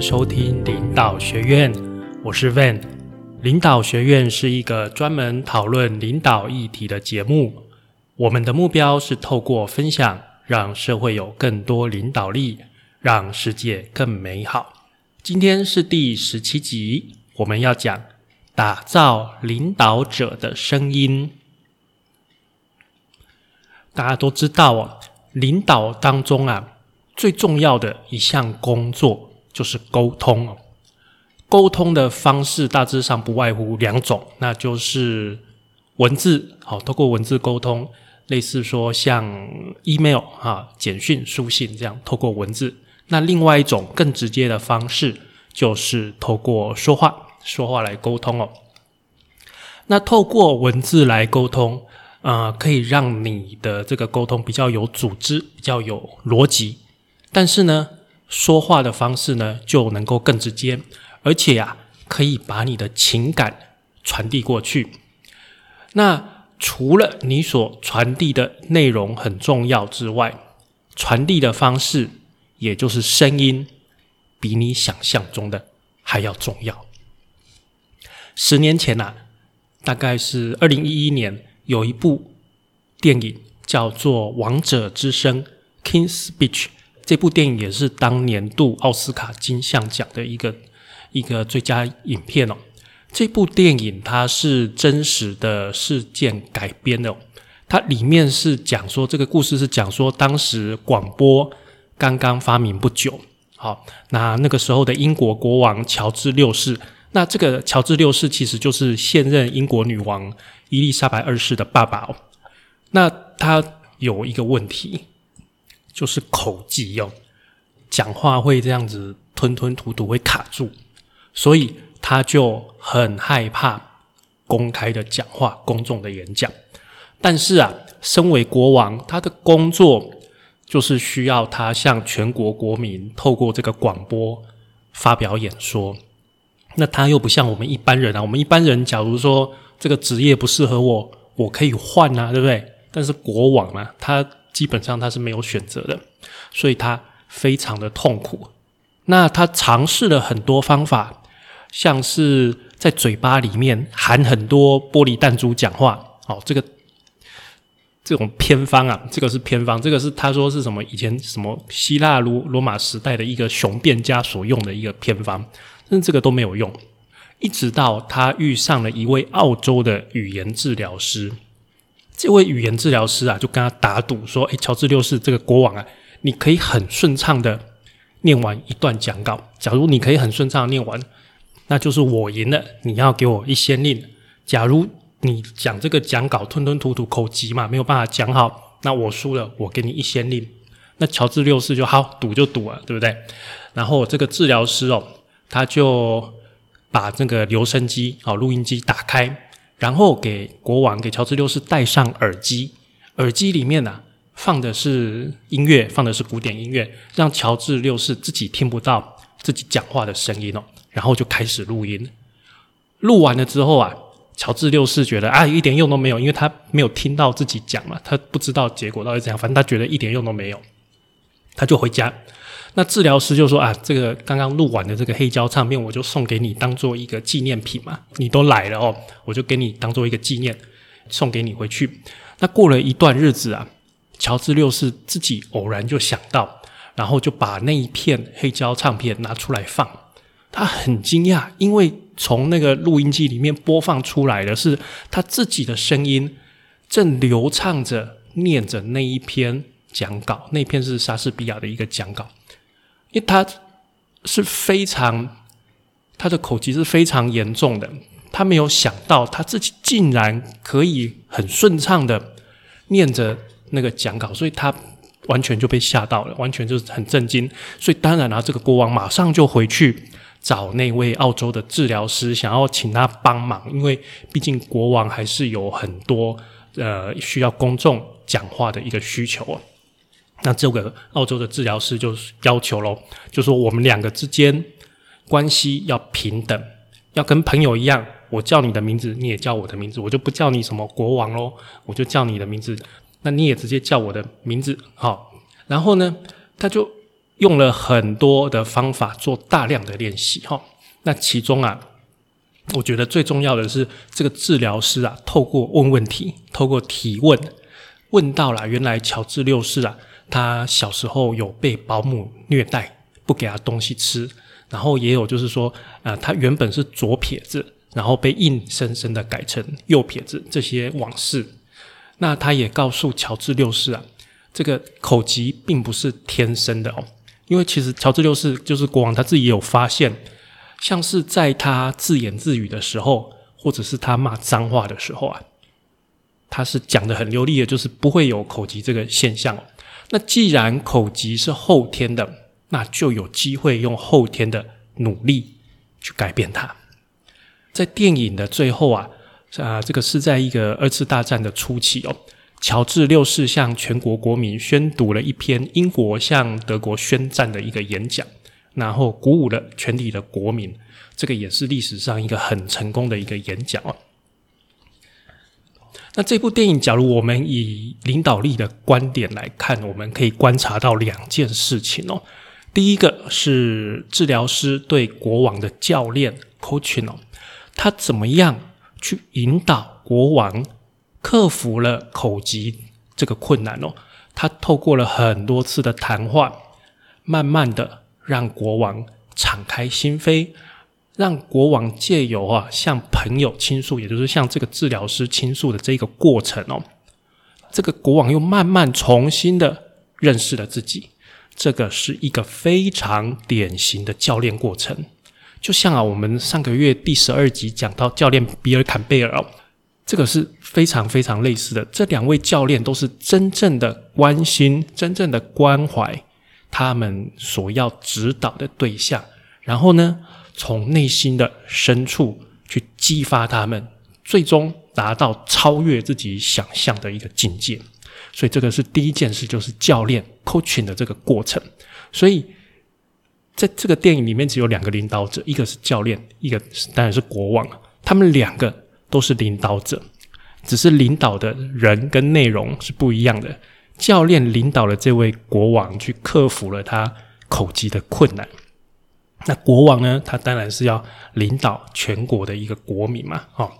收听领导学院，我是 Van。领导学院是一个专门讨论领导议题的节目。我们的目标是透过分享，让社会有更多领导力，让世界更美好。今天是第十七集，我们要讲打造领导者的声音。大家都知道哦，领导当中啊，最重要的一项工作就是沟通哦。沟通的方式大致上不外乎两种，那就是文字，好，透过文字沟通，类似说像 email 啊、简讯、书信这样，透过文字。那另外一种更直接的方式，就是透过说话，说话来沟通哦。那透过文字来沟通。呃，可以让你的这个沟通比较有组织，比较有逻辑。但是呢，说话的方式呢，就能够更直接，而且呀，可以把你的情感传递过去。那除了你所传递的内容很重要之外，传递的方式，也就是声音，比你想象中的还要重要。十年前呐，大概是二零一一年。有一部电影叫做《王者之声》（King's Speech），这部电影也是当年度奥斯卡金像奖的一个一个最佳影片哦。这部电影它是真实的事件改编的，它里面是讲说这个故事是讲说当时广播刚刚发明不久，好，那那个时候的英国国王乔治六世。那这个乔治六世其实就是现任英国女王伊丽莎白二世的爸爸哦。那他有一个问题，就是口技哦，讲话会这样子吞吞吐吐，会卡住，所以他就很害怕公开的讲话、公众的演讲。但是啊，身为国王，他的工作就是需要他向全国国民透过这个广播发表演说。那他又不像我们一般人啊，我们一般人假如说这个职业不适合我，我可以换啊，对不对？但是国王啊，他基本上他是没有选择的，所以他非常的痛苦。那他尝试了很多方法，像是在嘴巴里面含很多玻璃弹珠讲话，哦，这个这种偏方啊，这个是偏方，这个是他说是什么？以前什么希腊罗罗马时代的一个雄辩家所用的一个偏方。但是这个都没有用，一直到他遇上了一位澳洲的语言治疗师。这位语言治疗师啊，就跟他打赌说：“诶，乔治六世这个国王啊，你可以很顺畅的念完一段讲稿。假如你可以很顺畅念完，那就是我赢了。你要给我一先令。假如你讲这个讲稿吞吞吐吐、口急嘛，没有办法讲好，那我输了，我给你一先令。那乔治六世就好赌就赌了，对不对？然后这个治疗师哦。他就把这个留声机、哦录音机打开，然后给国王、给乔治六世戴上耳机。耳机里面呢放的是音乐，放的是古典音乐，让乔治六世自己听不到自己讲话的声音哦。然后就开始录音。录完了之后啊，乔治六世觉得啊一点用都没有，因为他没有听到自己讲嘛，他不知道结果到底怎样，反正他觉得一点用都没有，他就回家。那治疗师就说啊，这个刚刚录完的这个黑胶唱片，我就送给你当做一个纪念品嘛。你都来了哦，我就给你当做一个纪念，送给你回去。那过了一段日子啊，乔治六世自己偶然就想到，然后就把那一片黑胶唱片拿出来放。他很惊讶，因为从那个录音机里面播放出来的是他自己的声音，正流畅着念着那一篇讲稿。那篇是莎士比亚的一个讲稿。因为他是非常，他的口疾是非常严重的，他没有想到他自己竟然可以很顺畅的念着那个讲稿，所以他完全就被吓到了，完全就是很震惊。所以当然了，这个国王马上就回去找那位澳洲的治疗师，想要请他帮忙，因为毕竟国王还是有很多呃需要公众讲话的一个需求啊。那这个澳洲的治疗师就要求喽，就说我们两个之间关系要平等，要跟朋友一样。我叫你的名字，你也叫我的名字，我就不叫你什么国王喽，我就叫你的名字。那你也直接叫我的名字，好。然后呢，他就用了很多的方法做大量的练习哈。那其中啊，我觉得最重要的是这个治疗师啊，透过问问题，透过提问，问到了原来乔治六世啊，他小时候有被保姆虐待，不给他东西吃，然后也有就是说，呃，他原本是左撇子，然后被硬生生的改成右撇子这些往事。那他也告诉乔治六世啊，这个口疾并不是天生的哦，因为其实乔治六世就是国王，他自己也有发现。像是在他自言自语的时候，或者是他骂脏话的时候啊，他是讲的很流利的，就是不会有口疾这个现象。那既然口疾是后天的，那就有机会用后天的努力去改变它。在电影的最后啊，啊，这个是在一个二次大战的初期哦，乔治六世向全国国民宣读了一篇英国向德国宣战的一个演讲。然后鼓舞了全体的国民，这个也是历史上一个很成功的一个演讲哦。那这部电影，假如我们以领导力的观点来看，我们可以观察到两件事情哦。第一个是治疗师对国王的教练 coaching 哦，他怎么样去引导国王克服了口疾这个困难哦？他透过了很多次的谈话，慢慢的。让国王敞开心扉，让国王借由啊向朋友倾诉，也就是向这个治疗师倾诉的这个过程哦，这个国王又慢慢重新的认识了自己。这个是一个非常典型的教练过程，就像啊我们上个月第十二集讲到教练比尔坎贝尔哦，这个是非常非常类似的。这两位教练都是真正的关心，真正的关怀。他们所要指导的对象，然后呢，从内心的深处去激发他们，最终达到超越自己想象的一个境界。所以，这个是第一件事，就是教练 coaching 的这个过程。所以，在这个电影里面，只有两个领导者，一个是教练，一个当然是国王。他们两个都是领导者，只是领导的人跟内容是不一样的。教练领导了这位国王去克服了他口疾的困难。那国王呢？他当然是要领导全国的一个国民嘛。哦，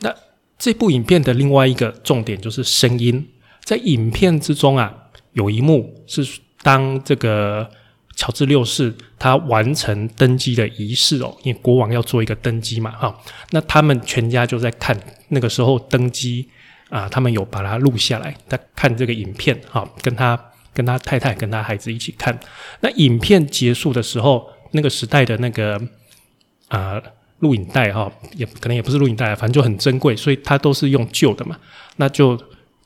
那这部影片的另外一个重点就是声音。在影片之中啊，有一幕是当这个乔治六世他完成登基的仪式哦，因为国王要做一个登基嘛。哈，那他们全家就在看那个时候登基。啊，他们有把它录下来，他看这个影片，哈，跟他、跟他太太、跟他孩子一起看。那影片结束的时候，那个时代的那个啊录影带，哈，也可能也不是录影带，反正就很珍贵，所以他都是用旧的嘛。那就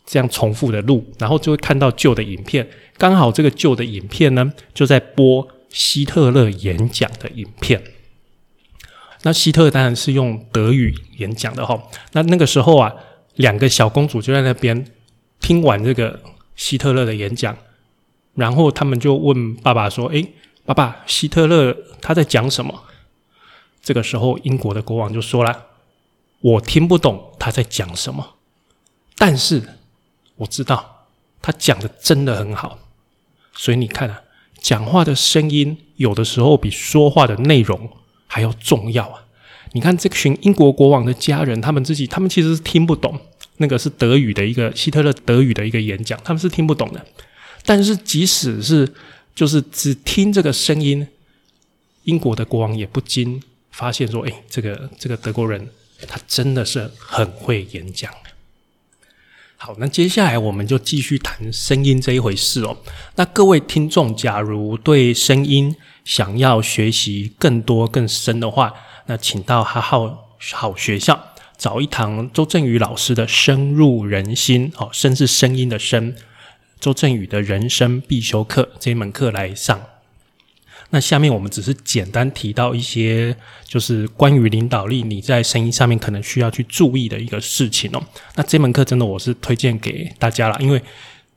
这样重复的录，然后就会看到旧的影片。刚好这个旧的影片呢，就在播希特勒演讲的影片。那希特当然是用德语演讲的，哈。那那个时候啊。两个小公主就在那边听完这个希特勒的演讲，然后他们就问爸爸说：“诶，爸爸，希特勒他在讲什么？”这个时候，英国的国王就说了：“我听不懂他在讲什么，但是我知道他讲的真的很好。所以你看啊，讲话的声音有的时候比说话的内容还要重要啊。”你看这群英国国王的家人，他们自己，他们其实是听不懂那个是德语的一个希特勒德语的一个演讲，他们是听不懂的。但是即使是就是只听这个声音，英国的国王也不禁发现说：“哎，这个这个德国人他真的是很会演讲。”好，那接下来我们就继续谈声音这一回事哦。那各位听众，假如对声音想要学习更多更深的话，那请到哈好好学校找一堂周正宇老师的深入人心哦，声是声音的声，周振宇的人生必修课这一门课来上。那下面我们只是简单提到一些，就是关于领导力你在声音上面可能需要去注意的一个事情哦。那这门课真的我是推荐给大家了，因为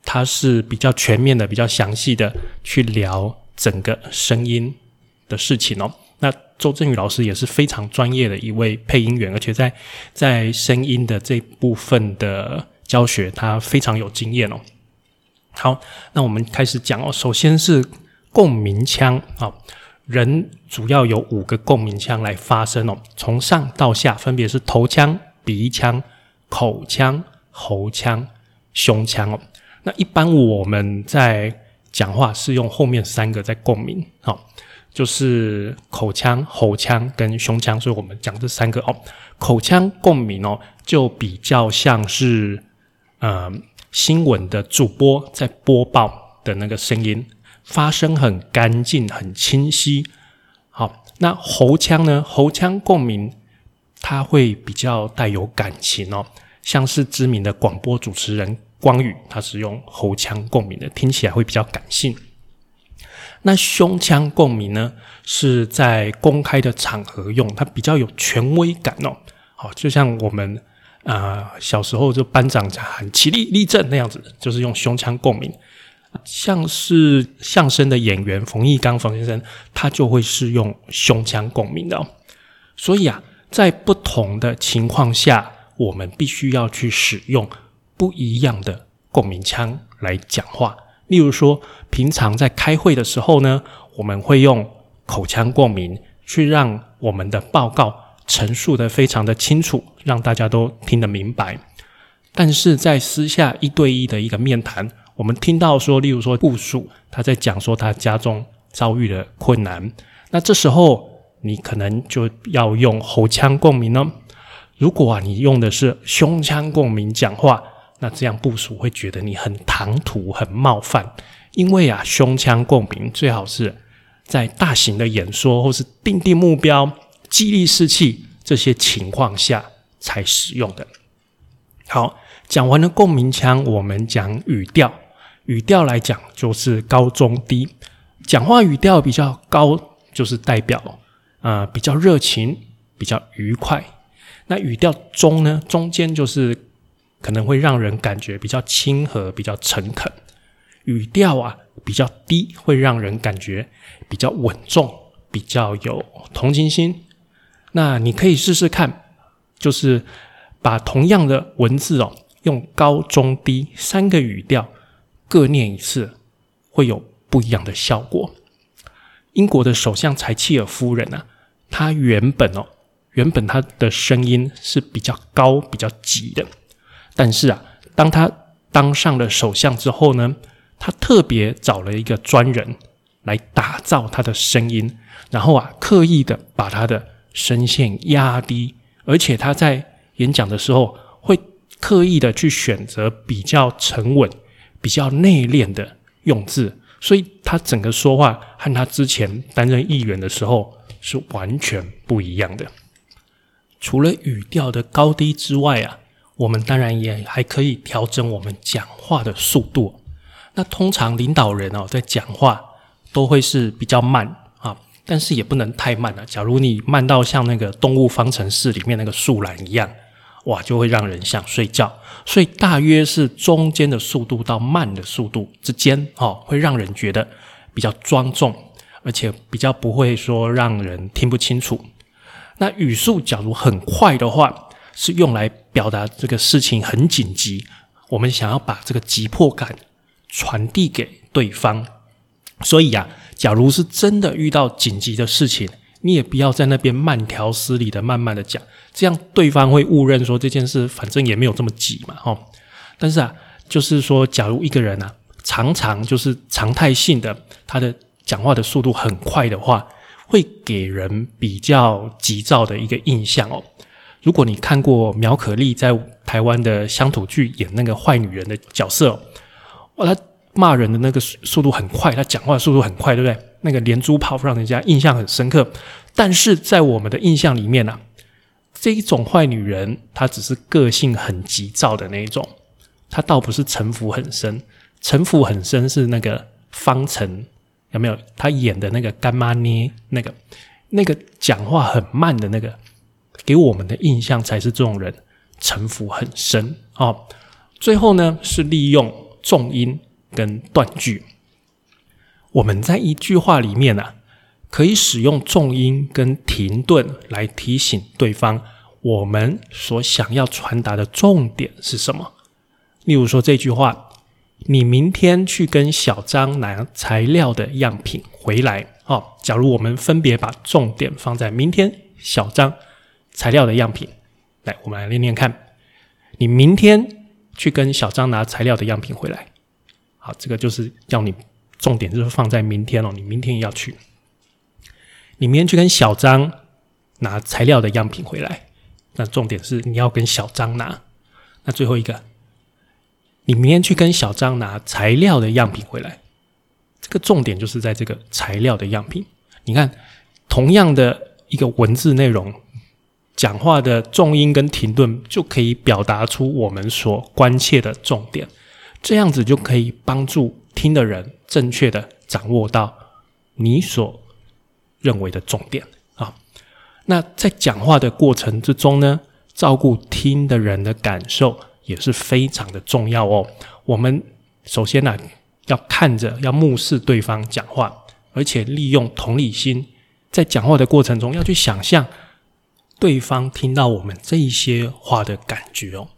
它是比较全面的、比较详细的去聊整个声音的事情哦。那周振宇老师也是非常专业的一位配音员，而且在在声音的这部分的教学，他非常有经验哦。好，那我们开始讲哦。首先是共鸣腔啊，人主要有五个共鸣腔来发声哦，从上到下分别是头腔、鼻腔、口腔、喉腔、胸腔哦。那一般我们在讲话是用后面三个在共鸣，好，就是口腔、喉腔跟胸腔，所以我们讲这三个哦。口腔共鸣哦，就比较像是呃。新闻的主播在播报的那个声音，发声很干净、很清晰。好，那喉腔呢？喉腔共鸣，它会比较带有感情哦，像是知名的广播主持人光宇，他是用喉腔共鸣的，听起来会比较感性。那胸腔共鸣呢，是在公开的场合用，它比较有权威感哦。好，就像我们。啊，小时候就班长喊起立立正那样子，就是用胸腔共鸣。像是相声的演员冯玉刚冯先生，他就会是用胸腔共鸣的。所以啊，在不同的情况下，我们必须要去使用不一样的共鸣腔来讲话。例如说，平常在开会的时候呢，我们会用口腔共鸣去让我们的报告。陈述的非常的清楚，让大家都听得明白。但是在私下一对一的一个面谈，我们听到说，例如说部署他在讲说他家中遭遇的困难，那这时候你可能就要用喉腔共鸣呢。如果啊你用的是胸腔共鸣讲话，那这样部署会觉得你很唐突、很冒犯。因为啊胸腔共鸣最好是在大型的演说或是定定目标。激励士气这些情况下才使用的。好，讲完了共鸣腔，我们讲语调。语调来讲就是高中低，讲话语调比较高，就是代表啊比较热情，比较愉快。那语调中呢，中间就是可能会让人感觉比较亲和，比较诚恳。语调啊比较低，会让人感觉比较稳重，比较有同情心。那你可以试试看，就是把同样的文字哦，用高中低三个语调各念一次，会有不一样的效果。英国的首相柴契尔夫人啊，她原本哦，原本她的声音是比较高、比较急的，但是啊，当她当上了首相之后呢，她特别找了一个专人来打造她的声音，然后啊，刻意的把她的声线压低，而且他在演讲的时候会刻意的去选择比较沉稳、比较内敛的用字，所以他整个说话和他之前担任议员的时候是完全不一样的。除了语调的高低之外啊，我们当然也还可以调整我们讲话的速度。那通常领导人哦在讲话都会是比较慢。但是也不能太慢了。假如你慢到像那个《动物方程式》里面那个树懒一样，哇，就会让人想睡觉。所以大约是中间的速度到慢的速度之间，哦，会让人觉得比较庄重，而且比较不会说让人听不清楚。那语速假如很快的话，是用来表达这个事情很紧急，我们想要把这个急迫感传递给对方。所以呀。假如是真的遇到紧急的事情，你也不要在那边慢条斯理的慢慢的讲，这样对方会误认说这件事反正也没有这么急嘛，哦。但是啊，就是说，假如一个人啊，常常就是常态性的，他的讲话的速度很快的话，会给人比较急躁的一个印象哦。如果你看过苗可丽在台湾的乡土剧演那个坏女人的角色，哇，她。骂人的那个速度很快，他讲话速度很快，对不对？那个连珠炮让人家印象很深刻。但是在我们的印象里面呢，这一种坏女人，她只是个性很急躁的那一种，她倒不是城府很深。城府很深是那个方程有没有？她演的那个干妈捏那个那个讲话很慢的那个，给我们的印象才是这种人城府很深哦。最后呢，是利用重音。跟断句，我们在一句话里面呢，可以使用重音跟停顿来提醒对方，我们所想要传达的重点是什么。例如说这句话：你明天去跟小张拿材料的样品回来。哦，假如我们分别把重点放在明天小张材料的样品，来，我们来练练看。你明天去跟小张拿材料的样品回来。好，这个就是要你重点就是放在明天哦，你明天也要去。你明天去跟小张拿材料的样品回来，那重点是你要跟小张拿。那最后一个，你明天去跟小张拿材料的样品回来，这个重点就是在这个材料的样品。你看，同样的一个文字内容，讲话的重音跟停顿就可以表达出我们所关切的重点，这样子就可以帮助听的人正确的掌握到你所认为的重点啊。那在讲话的过程之中呢？照顾听的人的感受也是非常的重要哦。我们首先呢，要看着要目视对方讲话，而且利用同理心，在讲话的过程中要去想象对方听到我们这一些话的感觉哦。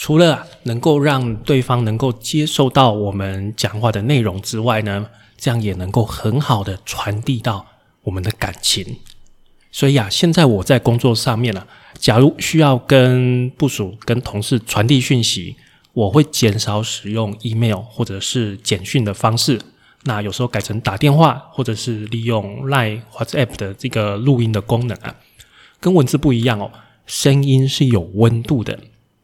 除了能够让对方能够接受到我们讲话的内容之外呢，这样也能够很好的传递到我们的感情。所以啊，现在我在工作上面呢。假如需要跟部署、跟同事传递讯息，我会减少使用 email 或者是简讯的方式。那有时候改成打电话，或者是利用 Line、或者 APP 的这个录音的功能啊，跟文字不一样哦。声音是有温度的，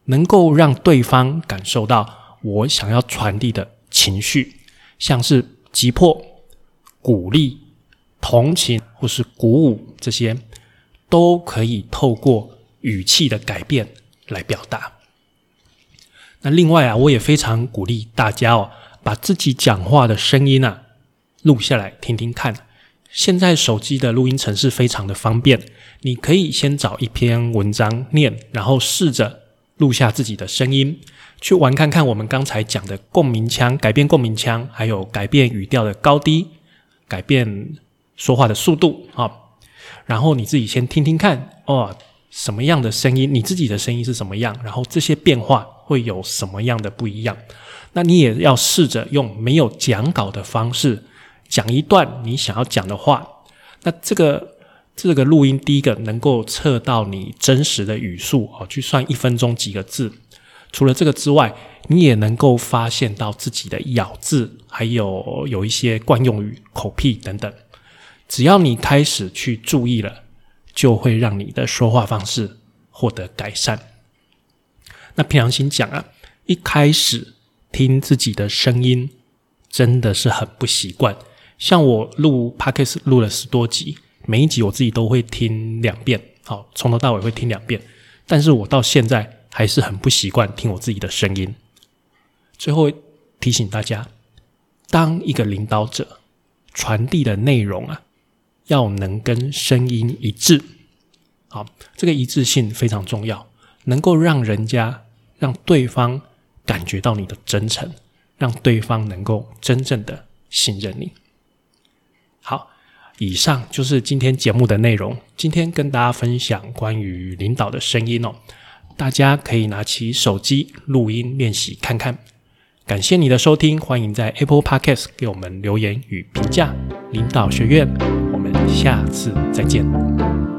能够让对方感受到我想要传递的情绪，像是急迫、鼓励、同情或是鼓舞这些，都可以透过。语气的改变来表达。那另外啊，我也非常鼓励大家哦，把自己讲话的声音啊录下来听听看。现在手机的录音程式非常的方便，你可以先找一篇文章念，然后试着录下自己的声音，去玩看看我们刚才讲的共鸣腔，改变共鸣腔，还有改变语调的高低，改变说话的速度啊。然后你自己先听听看哦。什么样的声音？你自己的声音是什么样？然后这些变化会有什么样的不一样？那你也要试着用没有讲稿的方式讲一段你想要讲的话。那这个这个录音，第一个能够测到你真实的语速哦，去算一分钟几个字。除了这个之外，你也能够发现到自己的咬字，还有有一些惯用语、口癖等等。只要你开始去注意了。就会让你的说话方式获得改善。那平良心讲啊，一开始听自己的声音真的是很不习惯。像我录 podcast 录了十多集，每一集我自己都会听两遍，好，从头到尾会听两遍。但是我到现在还是很不习惯听我自己的声音。最后提醒大家，当一个领导者传递的内容啊。要能跟声音一致，好，这个一致性非常重要，能够让人家让对方感觉到你的真诚，让对方能够真正的信任你。以上就是今天节目的内容。今天跟大家分享关于领导的声音哦，大家可以拿起手机录音练习看看。感谢你的收听，欢迎在 Apple Podcast 给我们留言与评价。领导学院。我们下次再见。